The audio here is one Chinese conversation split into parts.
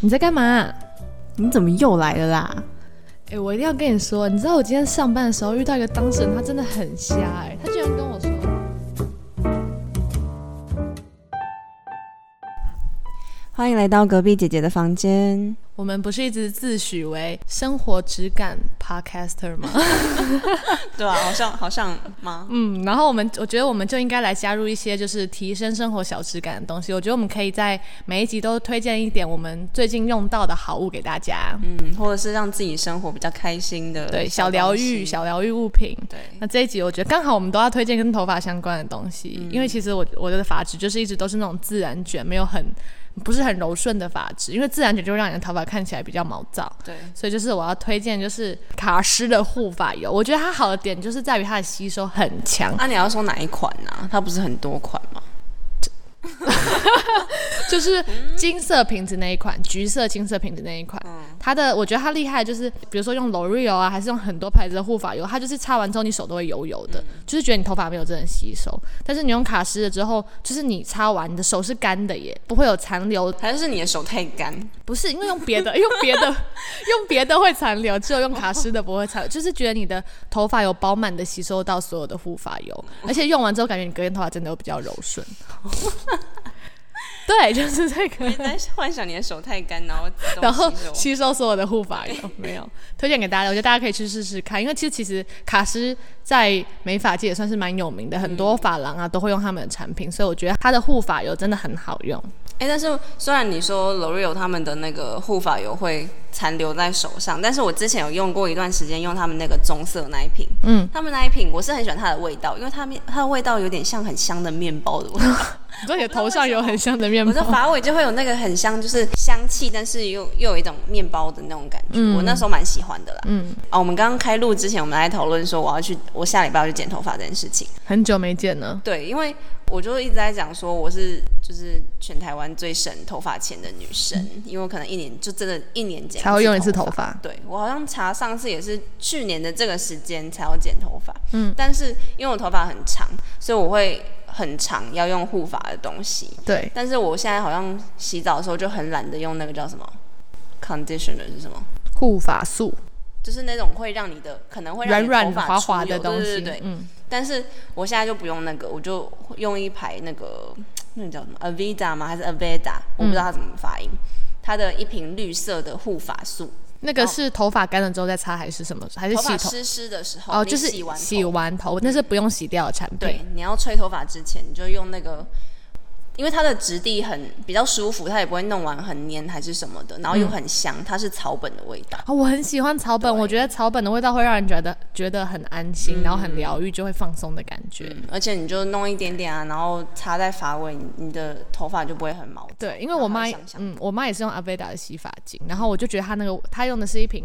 你在干嘛？你怎么又来了啦？哎、我一定要跟你说，你知道我今天上班的时候遇到一个当事人，他真的很瞎哎、他居然跟我说，欢迎来到隔壁姐姐的房间。我们不是一直自诩为生活质感 podcaster 吗？对啊，好像好像吗？嗯，然后我们我觉得我们就应该来加入一些就是提升生活小质感的东西。我觉得我们可以在每一集都推荐一点我们最近用到的好物给大家。嗯，或者是让自己生活比较开心的对，小疗愈、小疗愈物品。对，那这一集我觉得刚好我们都要推荐跟头发相关的东西，因为其实我我的发质就是一直都是那种自然卷，没有很不是很柔顺的发质，因为自然卷就会让你的头发看起来比较毛躁。对，所以就是我要推荐就是卡诗的护发油，我觉得它好的点就是在于它的吸收很强，啊，你要说哪一款呢、它不是很多款吗？就是金色瓶子那一款，橘色金色瓶子那一款，它的我觉得它厉害，就是比如说用 L'Oreal 啊，还是用很多牌子的护发油，它就是擦完之后你手都会油油的，就是觉得你头发没有真的吸收。但是你用卡诗了之后，就是你擦完你的手是干的耶，不会有残留。还是你的手太干？不是因为用别的，用别的，用别的会残留，只有用卡诗的不会残留，就是觉得你的头发有饱满的吸收到所有的护发油，而且用完之后感觉你隔天头发真的会比较柔顺。对，就是这个。你在幻想你的手太干，然后然后吸收所有的护发油，没有推荐给大家，我觉得大家 可以去试试看，因为其实其实卡诗在美发界也算是蛮有名的，很多发廊啊都会用他们的产品，所以我觉得它的护发油真的很好用。哎、但是虽然你说 L'Oreal 他们的那个护发油会残留在手上，但是我之前有用过一段时间，用他们那个棕色那一瓶，嗯，他们那一瓶我是很喜欢它的味道，因为它面它的味道有点像很香的面包的味道，你说你的头上有很香的面包。我的包，发尾就会有那个很香，就是香气，但是又又有一种面包的那种感觉，嗯。我那时候蛮喜欢的啦。嗯，哦，我们刚刚开录之前，我们来讨论说我要去，我下礼拜要去剪头发这件事情。很久没剪了。对，因为我就一直在讲说我是就是全台湾最省头发钱的女生，因为我可能一年就真的一年剪才会用一次头头发。对我好像查上次也是去年的这个时间才要剪头发，嗯，但是因为我头发很长，所以我会很长要用护发的东西。对，但是我现在好像洗澡的时候就很懒得用那个叫什么 conditioner 是什么？护发素，就是那种会让你的可能会让软你的头发软滑滑的东西，对对对对嗯，但是我现在就不用那个，我就用一排那个那个叫什么 Aveda 吗？还是 Aveda？我不知道它怎么发音。它的一瓶绿色的护发素，那个是头发干了之后再擦还是什么？还是头洗头？发湿湿的时候，哦，就是洗完头洗完头，那是不用洗掉的产品。对，你要吹头发之前，你就用那个，因为它的质地很比较舒服，它也不会弄完很黏还是什么的，然后又很香，它是草本的味道。哦，我很喜欢草本，我觉得草本的味道会让人觉得觉得很安心，然后很疗愈，就会放松的感觉。嗯，而且你就弄一点点啊，然后擦在发尾，你你的头发就不会很毛躁。对，因为我妈嗯，我妈也是用阿贝达的洗发精，然后我就觉得她那个她用的是一瓶，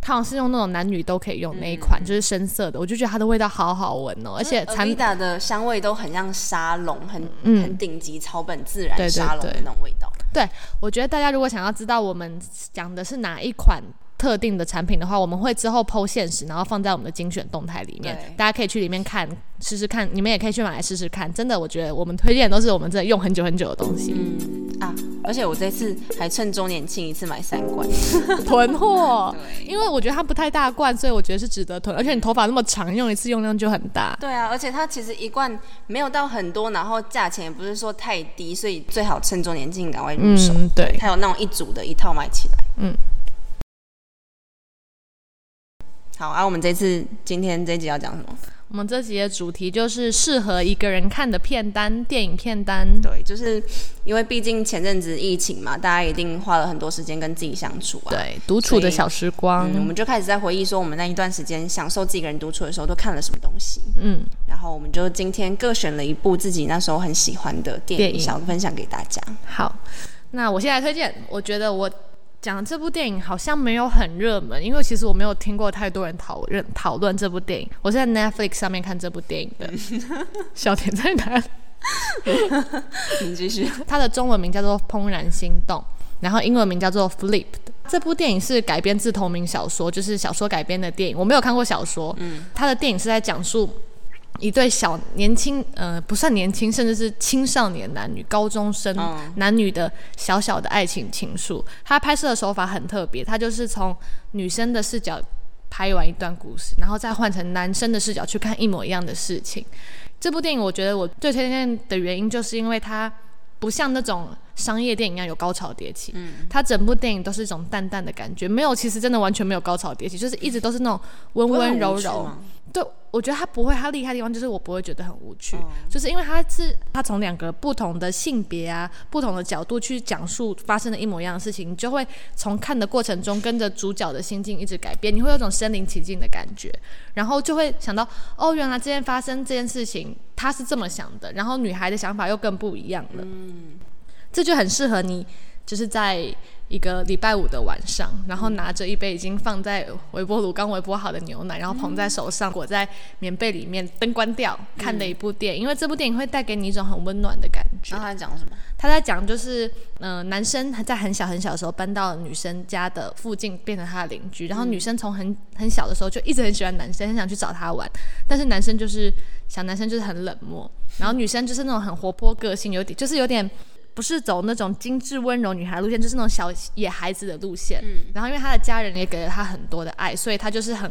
她好像是用那种男女都可以用那一款，就是深色的，我就觉得它的味道好好闻哦，而且产 Aveda 的香味都很像沙龙，很、嗯。很顶级草本自然沙龙的对。那种味道。对，我觉得大家如果想要知道我们讲的是哪一款特定的产品的话，我们会之后剖现实，然后放在我们的精选动态里面，大家可以去里面看试试看，你们也可以去买来试试看。真的，我觉得我们推荐的都是我们真的用很久很久的东西，嗯啊！而且我这次还趁周年庆一次买三罐，囤货。因为我觉得它不太大罐，所以我觉得是值得囤。而且你头发那么长，用一次用量就很大。对啊，而且它其实一罐没有到很多，然后价钱也不是说太低，所以最好趁周年庆赶快入手。嗯，对，它有那种一组的一套买起来。嗯。好啊，我们这次今天这一集要讲什么？我们这集的主题就是适合一个人看的片单，电影片单。对，就是因为毕竟前阵子疫情嘛，大家一定花了很多时间跟自己相处啊。对，独处的小时光。嗯，我们就开始在回忆说，我们那一段时间享受自己一个人独处的时候都看了什么东西。嗯，然后我们就今天各选了一部自己那时候很喜欢的电影，电影想分享给大家。好，那我现在推荐，我觉得我讲这部电影好像没有很热门，因为其实我没有听过太多人讨论讨论这部电影。我是在 Netflix 上面看这部电影的。小田在哪里？你继续。它的中文名叫做《怦然心动》，然后英文名叫做《Flipped》。这部电影是改编自同名小说，就是小说改编的电影。我没有看过小说，嗯，它的电影是在讲述一对小年轻，呃，不算年轻，甚至是青少年男女、高中生男女的小小的爱情情愫。他拍摄的手法很特别，他就是从女生的视角拍完一段故事，然后再换成男生的视角去看一模一样的事情。这部电影我觉得我最推荐的原因，就是因为它不像那种商业电影一样有高潮迭起，嗯，它整部电影都是一种淡淡的感觉，没有，其实真的完全没有高潮迭起，就是一直都是那种温温柔柔。对，我觉得他不会，他厉害的地方就是我不会觉得很无趣，就是因为他是他从两个不同的性别啊、不同的角度去讲述发生的一模一样的事情，你就会从看的过程中跟着主角的心境一直改变，你会有种身临其境的感觉，然后就会想到哦，原来这件发生这件事情他是这么想的，然后女孩的想法又更不一样了，嗯，这就很适合你，就是在。一个礼拜五的晚上，然后拿着一杯已经放在微波炉刚微波好的牛奶，然后捧在手上，裹在棉被里面，灯关掉，看的一部电影。因为这部电影会带给你一种很温暖的感觉。他在讲什么？他在讲就是，嗯，男生在很小很小的时候搬到女生家的附近，变成他的邻居。然后女生从很很小的时候就一直很喜欢男生，很想去找他玩。但是男生就是小男生就是很冷漠，然后女生就是那种很活泼个性，有点就是有点。不是走那种精致温柔女孩路线，就是那种小野孩子的路线。嗯，然后因为他的家人也给了他很多的爱，所以他就是很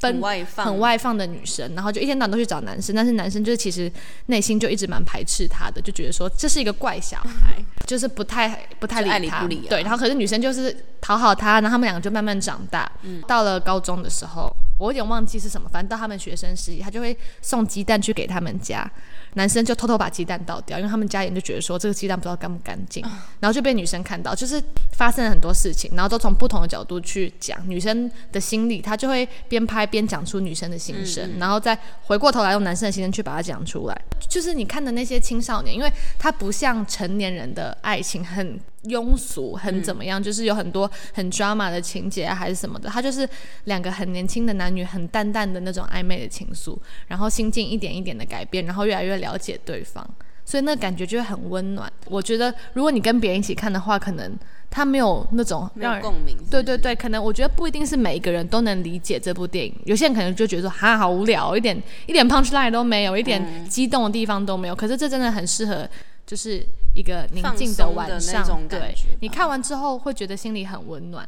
很外放、很外放的女生。然后就一天到晚都去找男生，但是男生就是其实内心就一直蛮排斥他的，就觉得说这是一个怪小孩，就是不太不太理他。对，然后可是女生就是讨好他，然后他们两个就慢慢长大。嗯，到了高中的时候，我有点忘记是什么，反正到他们学生时期，他就会送鸡蛋去给他们家。男生就偷偷把鸡蛋倒掉，因为他们家人就觉得说这个鸡蛋不知道干不干净，然后就被女生看到，就是发生了很多事情，然后都从不同的角度去讲女生的心理，他就会边拍边讲出女生的心声，然后再回过头来用男生的心声去把它讲出来。就是你看的那些青少年，因为他不像成年人的爱情很。庸俗很怎么样？就是有很多很 drama 的情节还是什么的，他就是两个很年轻的男女，很淡淡的那种暧昧的情愫，然后心境一点一点的改变，然后越来越了解对方，所以那感觉就会很温暖。我觉得如果你跟别人一起看的话，可能他没有那种让共鸣。对对对，可能我觉得不一定是每一个人都能理解这部电影，有些人可能就觉得说哈好无聊，一点一点 punch line 都没有，一点激动的地方都没有。可是这真的很适合，就是。一个宁静的晚上，对你看完之后会觉得心里很温暖。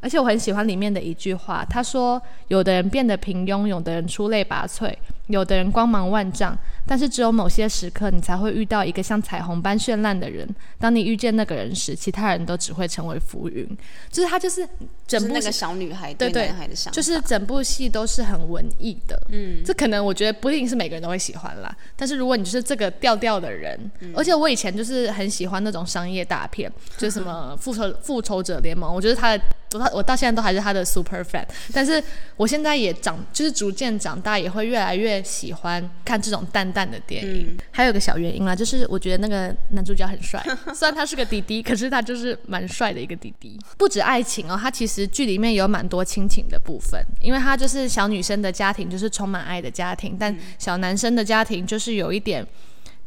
而且我很喜欢里面的一句话，他说：“有的人变得平庸，有的人出类拔萃，有的人光芒万丈。但是只有某些时刻，你才会遇到一个像彩虹般绚烂的人。当你遇见那个人时，其他人都只会成为浮云。”就是他，就是整部那个小女孩对男孩的想法，就是整部戏都是很文艺的。嗯，这可能我觉得不一定是每个人都会喜欢啦。但是如果你就是这个调调的人，而且我以前就是很喜欢那种商业大片，就什么复仇复仇者联盟，我觉得他的。我到我到现在都还是他的 super fan，但是我现在也长，就是逐渐长大，也会越来越喜欢看这种淡淡的电影。还有个小原因啦，就是我觉得那个男主角很帅，虽然他是个弟弟，可是他就是蛮帅的一个弟弟。不止爱情哦，他其实剧里面有蛮多亲情的部分，因为他就是小女生的家庭就是充满爱的家庭，但小男生的家庭就是有一点。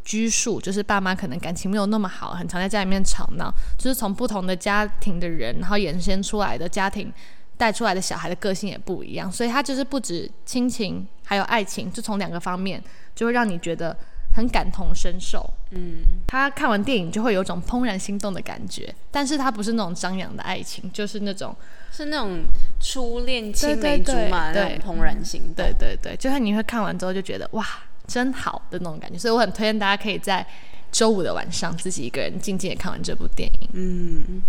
拘束就是爸妈可能感情没有那么好，很常在家里面吵闹，就是从不同的家庭的人，然后衍生出来的家庭带出来的小孩的个性也不一样，所以他就是不止亲情，还有爱情，就从两个方面就会让你觉得很感同身受。嗯，他看完电影就会有种怦然心动的感觉，但是他不是那种张扬的爱情，就是那种是那种初恋青梅竹马那种怦然心动。对对对，就是你会看完之后就觉得哇。真好的那种感觉，所以我很推荐大家可以在周五的晚上自己一个人静静的看完这部电影。嗯，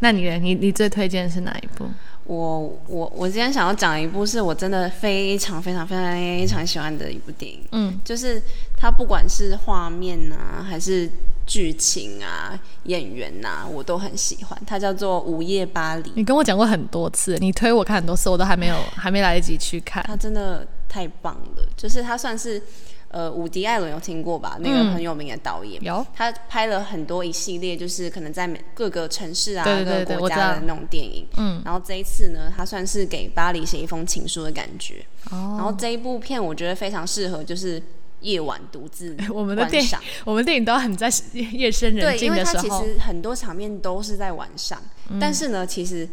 那你呢？你你最推荐的是哪一部？我我我今天想要讲一部是我真的非常非常非常非常喜欢的一部电影。嗯，就是它不管是画面啊，还是剧情啊，演员呐，我都很喜欢。它叫做《午夜巴黎》。你跟我讲过很多次，你推我看很多次，我都还没有还没来得及去看。它真的太棒了，就是它算是。呃，伍迪·艾伦有听过吧？那个很有名的导演，有他拍了很多一系列，就是可能在每各个城市啊、各个国家的那种电影。嗯，然后这一次呢，他算是给巴黎写一封情书的感觉。哦，然后这一部片我觉得非常适合，就是夜晚独自 我们的电影，我们电影都很在夜深人静的时候。对，因为它其实很多场面都是在晚上，但是呢，其实。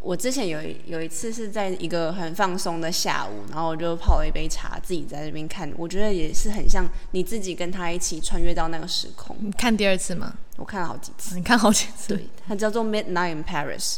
我之前有有一次是在一个很放松的下午，然后我就泡了一杯茶，自己在那边看，我觉得也是很像你自己跟他一起穿越到那个时空。你看第二次吗？我看了好几次。你看好几次？对，它叫做《Midnight in Paris》。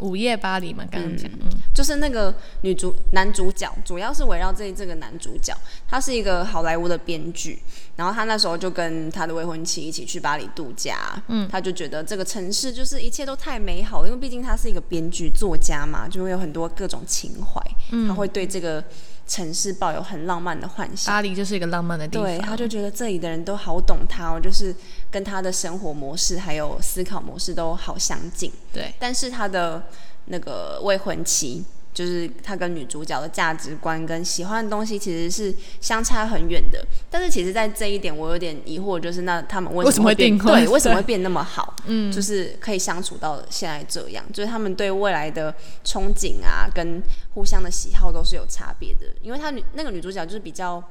午夜巴黎嘛，刚刚讲，嗯，就是那个女主男主角，主要是围绕这这个男主角，他是一个好莱坞的编剧，然后他那时候就跟他的未婚妻一起去巴黎度假，嗯，他就觉得这个城市就是一切都太美好，因为毕竟他是一个编剧作家嘛，就会有很多各种情怀，嗯，他会对这个城市抱有很浪漫的幻想。巴黎就是一个浪漫的地方，对，他就觉得这里的人都好懂他，哦，就是跟他的生活模式还有思考模式都好相近，对，但是他的。那个未婚妻，就是他跟女主角的价值观跟喜欢的东西其实是相差很远的。但是其实，在这一点我有点疑惑，就是那他们为什么会变？对，为什么会变那么好？嗯，就是可以相处到现在这样，就是他们对未来的憧憬啊，跟互相的喜好都是有差别的。因为他女那个女主角就是比较。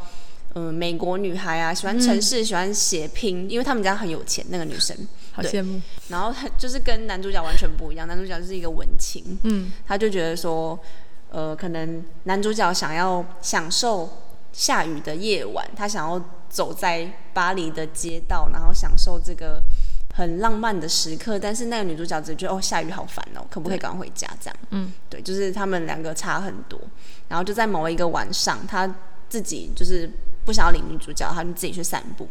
嗯，美国女孩啊，喜欢城市，喜欢写拼，因为他们家很有钱。那个女生，好羡慕。然后就是跟男主角完全不一样，男主角就是一个文青。嗯，他就觉得说，呃，可能男主角想要享受下雨的夜晚，他想要走在巴黎的街道，然后享受这个很浪漫的时刻。但是那个女主角只觉得哦，下雨好烦哦，可不可以赶快回家？这样，嗯，对，就是他们两个差很多。然后就在某一个晚上，他自己就是。不想要领女主角，他就自己去散步，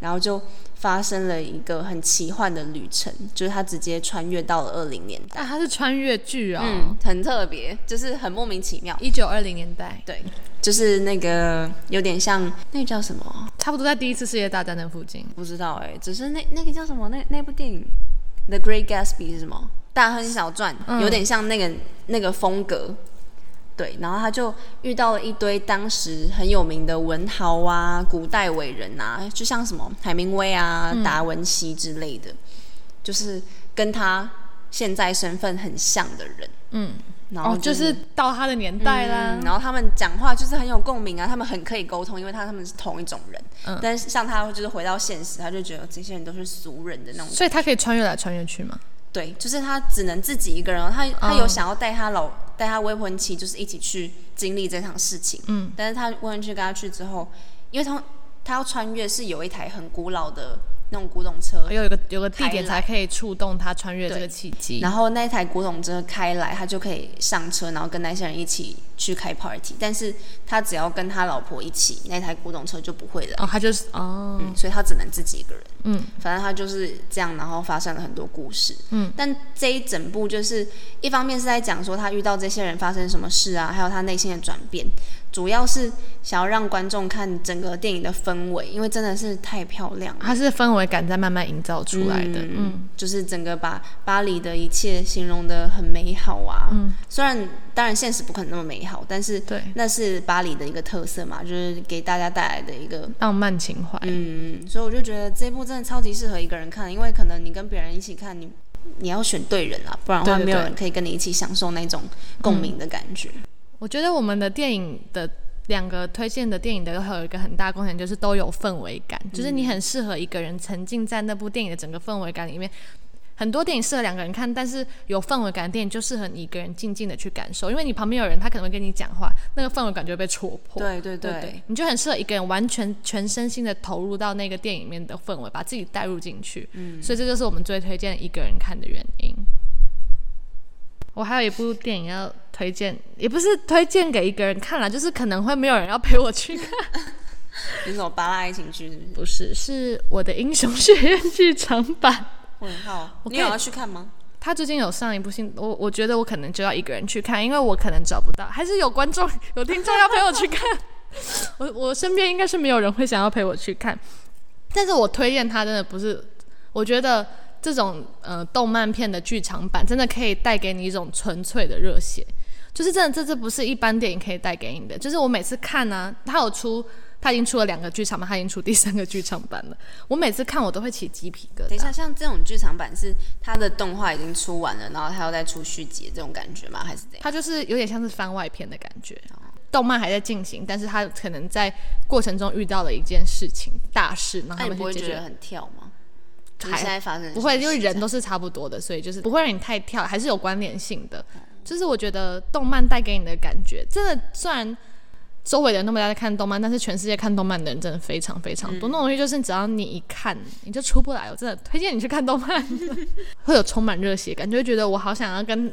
然后就发生了一个很奇幻的旅程，就是他直接穿越到了二零年代。他是穿越剧啊，嗯，很特别，就是很莫名其妙。一九二零年代，对，就是那个有点像那个叫什么，差不多在第一次世界大战的附近。不知道哎，只是那那个叫什么？那那部电影《The Great Gatsby》是什么？大亨小传，有点像那个那个风格。对，然后他就遇到了一堆当时很有名的文豪啊、古代伟人啊，就像什么海明威啊、达文西之类的，就是跟他现在身份很像的人。嗯，然后就是到他的年代啦。然后他们讲话就是很有共鸣啊，他们很可以沟通，因为他他们是同一种人。嗯，但是像他就是回到现实，他就觉得这些人都是俗人的那种。所以他可以穿越来穿越去吗？对，就是他只能自己一个人。他他有想要带他老。带他未婚妻，就是一起去经历这场事情。嗯，但是他未婚妻跟他去之后，因为他他要穿越，是有一台很古老的。那种古董车，有一个有个地点才可以触动他穿越这个契机。然后那台古董车开来，他就可以上车，然后跟那些人一起去开 party。但是他只要跟他老婆一起，那台古董车就不会了。哦，他就是哦，所以他只能自己一个人。嗯，反正他就是这样，然后发生了很多故事。嗯，但这一整部就是一方面是在讲说他遇到这些人发生什么事啊，还有他内心的转变。主要是想要让观众看整个电影的氛围，因为真的是太漂亮。它是氛围感在慢慢营造出来的，嗯，就是整个把巴黎的一切形容的很美好啊。嗯，虽然当然现实不可能那么美好，但是对，那是巴黎的一个特色嘛，就是给大家带来的一个浪漫情怀。嗯，所以我就觉得这部真的超级适合一个人看，因为可能你跟别人一起看，你你要选对人啊，不然的话没有人可以跟你一起享受那种共鸣的感觉。我觉得我们的电影的两个推荐的电影的都有一个很大共点，就是都有氛围感，就是你很适合一个人沉浸在那部电影的整个氛围感里面。很多电影适合两个人看，但是有氛围感的电影就适合你一个人静静的去感受，因为你旁边有人，他可能会跟你讲话，那个氛围感就会被戳破。对对对，你就很适合一个人完全全身心的投入到那个电影里面的氛围，把自己带入进去。嗯，所以这就是我们最推荐一个人看的原因。我还有一部电影要推荐，也不是推荐给一个人看了，就是可能会没有人要陪我去看。那种巴拉爱情剧是不是？不是，是我的英雄学院剧场版。我很好，你有要去看吗？他最近有上一部新，我我觉得我可能就要一个人去看，因为我可能找不到，还是有观众有听众要陪我去看。我我身边应该是没有人会想要陪我去看，但是我推荐他真的不是，我觉得。这种呃动漫片的剧场版真的可以带给你一种纯粹的热血，就是真的这这不是一般电影可以带给你的。就是我每次看呢，它有出，它已经出了两个剧场版，它已经出第三个剧场版了。我每次看我都会起鸡皮疙瘩。等一下，像这种剧场版是它的动画已经出完了，然后它要再出续集这种感觉吗？还是怎样？它就是有点像是番外篇的感觉，动漫还在进行，但是他可能在过程中遇到了一件事情大事，然后他们不会觉得很跳吗？现在发生不会，因为人都是差不多的，所以就是不会让你太跳，还是有关联性的。就是我觉得动漫带给你的感觉，真的虽然周围的人都没在看动漫，但是全世界看动漫的人真的非常非常多。那种东西就是只要你一看，你就出不来。我真的推荐你去看动漫，会有充满热血感，就会觉得我好想要跟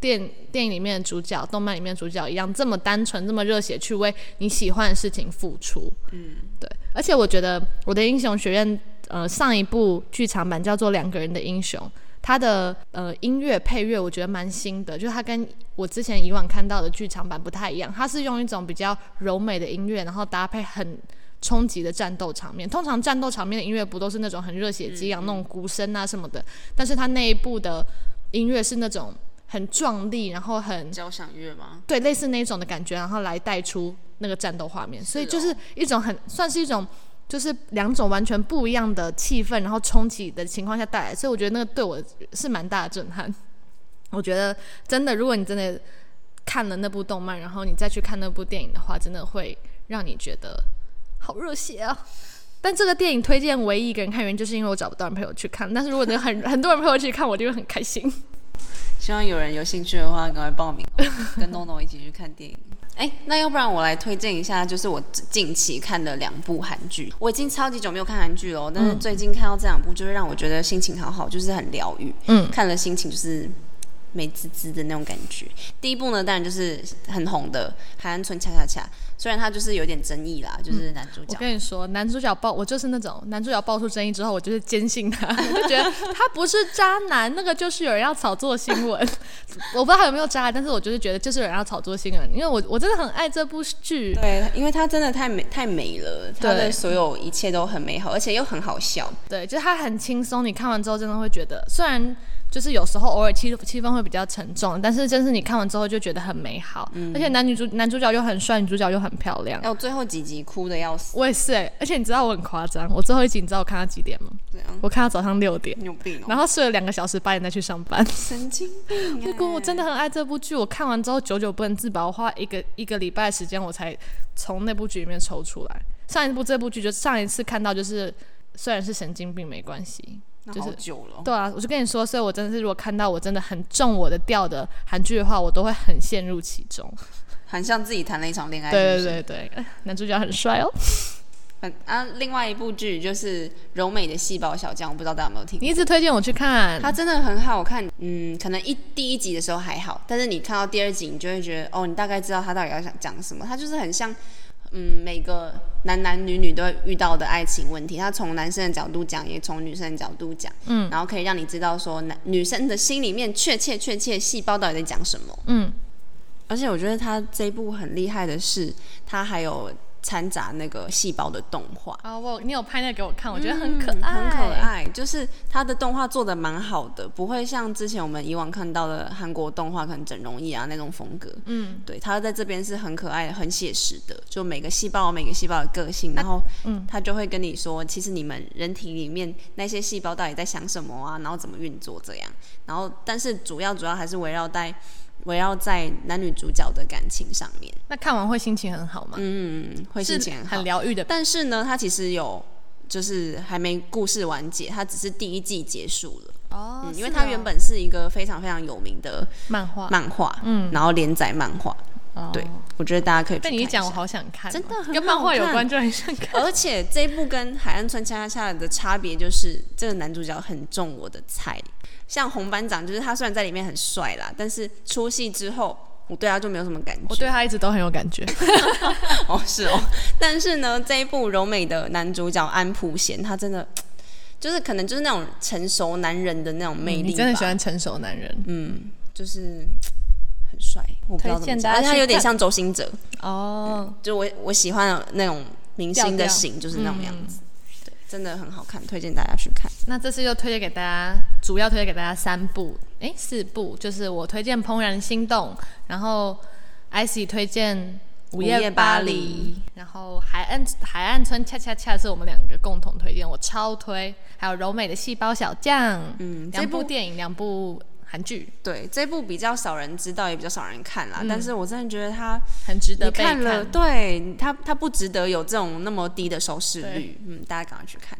电电影里面的主角、动漫里面的主角一样，这么单纯、这么热血，去为你喜欢的事情付出。嗯，对。而且我觉得我的英雄学院，呃，上一部剧场版叫做《两个人的英雄》。它的呃音乐配乐我觉得蛮新的，就是它跟我之前以往看到的剧场版不太一样，它是用一种比较柔美的音乐，然后搭配很冲击的战斗场面。通常战斗场面的音乐不都是那种很热血激昂那种鼓声啊什么的，但是它那一部的音乐是那种很壮丽，然后很交响乐吗？对，类似那种的感觉，然后来带出那个战斗画面，所以就是一种很算是一种。就是两种完全不一样的气氛，然后冲击的情况下带来，所以我觉得那个对我是蛮大的震撼。我觉得真的，如果你真的看了那部动漫，然后你再去看那部电影的话，真的会让你觉得好热血啊！但这个电影推荐唯一一个人看原因，就是因为我找不到人陪我去看。但是如果 能很很多人陪我去看，我就会很开心。希望有人有兴趣的话，赶快报名，跟诺诺一起去看电影。哎，那要不然我来推荐一下，就是我近期看的两部韩剧。我已经超级久没有看韩剧了，但是最近看到这两部，就是让我觉得心情好好，就是很疗愈。嗯，看了心情就是美滋滋的那种感觉。第一部呢，当然就是很红的《海岸村恰恰恰》。虽然他就是有点争议啦，就是男主角。我跟你说，男主角爆，我就是那种男主角爆出争议之后，我就是坚信他，我就觉得他不是渣男，那个就是有人要炒作新闻。我不知道他有没有渣，但是我就是觉得就是有人要炒作新闻，因为我我真的很爱这部剧。对，因为他真的太美太美了，他的所有一切都很美好，而且又很好笑。对，就是他很轻松，你看完之后真的会觉得，虽然。就是有时候偶尔气气氛会比较沉重，但是真是你看完之后就觉得很美好，而且男女主男主角又很帅，女主角又很漂亮。有最后几集哭的要死。我也是哎，而且你知道我很夸张，我最后一集你知道我看到几点吗？我看到早上六点。有病。然后睡了两个小时，八点再去上班。神经病。不过我真的很爱这部剧，我看完之后久久不能自拔，我花一个一个礼拜时间我才从那部剧里面抽出来。上一部这部剧就上一次看到就是虽然是神经病没关系。就是久了，对啊，我就跟你说，所以我真的是，如果看到我真的很中我的调的韩剧的话，我都会很陷入其中，很像自己谈了一场恋爱。对对对对，男主角很帅哦。嗯啊，另外一部剧就是柔美的细胞小将，我不知道大家有没有听。你一直推荐我去看，它真的很好看。嗯，可能一第一集的时候还好，但是你看到第二集，你就会觉得哦，你大概知道他到底要想讲什么。他就是很像。嗯，每个男男女女都会遇到的爱情问题，他从男生的角度讲，也从女生的角度讲，嗯，然后可以让你知道说男女生的心里面确切确切细胞到底在讲什么，嗯，而且我觉得他这一部很厉害的是，他还有。掺杂那个细胞的动画啊，我你有拍那给我看，我觉得很可爱，很可爱。就是它的动画做的蛮好的，不会像之前我们以往看到的韩国动画，可能整容艺啊那种风格。嗯，对，它在这边是很可爱、很写实的，就每个细胞、每个细胞的个性，然后，嗯，他就会跟你说，其实你们人体里面那些细胞到底在想什么啊，然后怎么运作这样。然后，但是主要主要还是围绕在。围绕在男女主角的感情上面，那看完会心情很好吗？嗯，会心情很疗愈的。但是呢，它其实有就是还没故事完结，它只是第一季结束了哦。因为它原本是一个非常非常有名的漫画，漫画，嗯，然后连载漫画。对，我觉得大家可以。被你一讲，我好想看，真的跟漫画有关，就很想看。而且这一部跟《海岸村恰恰恰》的差别就是，这个男主角很中我的菜。像红班长，就是他虽然在里面很帅啦，但是出戏之后，我对他就没有什么感觉。我对他一直都很有感觉。哦，是哦。但是呢，这一部柔美的男主角安普贤，他真的就是可能就是那种成熟男人的那种魅力。你真的喜欢成熟男人？嗯，就是很帅。我不知道怎么讲，而且他有点像周星哲。哦。就我我喜欢那种明星的型，就是那种样子。真的很好看，推荐大家去看。那这次就推荐给大家，主要推荐给大家三部，哎，四部，就是我推荐《怦然心动》，然后 IC 推荐《午夜巴黎》，然后《海岸海岸村恰恰恰》是我们两个共同推荐，我超推。还有柔美的细胞小将，嗯，两部电影，两部。韩剧。对这部比较少人知道也比较少人看啦。但是我真的觉得它很值得看了对它它不值得有这种那么低的收视率嗯大家赶快去看。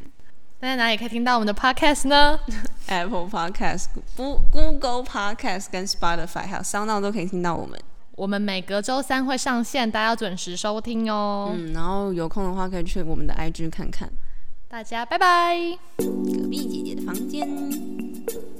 那在哪里可以听到我们的 podcast 呢？Apple podcast google podcast 跟 spotify 还有商道都可以听到我们。我们每隔周三会上线大家要准时收听哦。嗯然后有空的话可以去我们的 ig 看看。大家拜拜。隔壁姐姐的房间。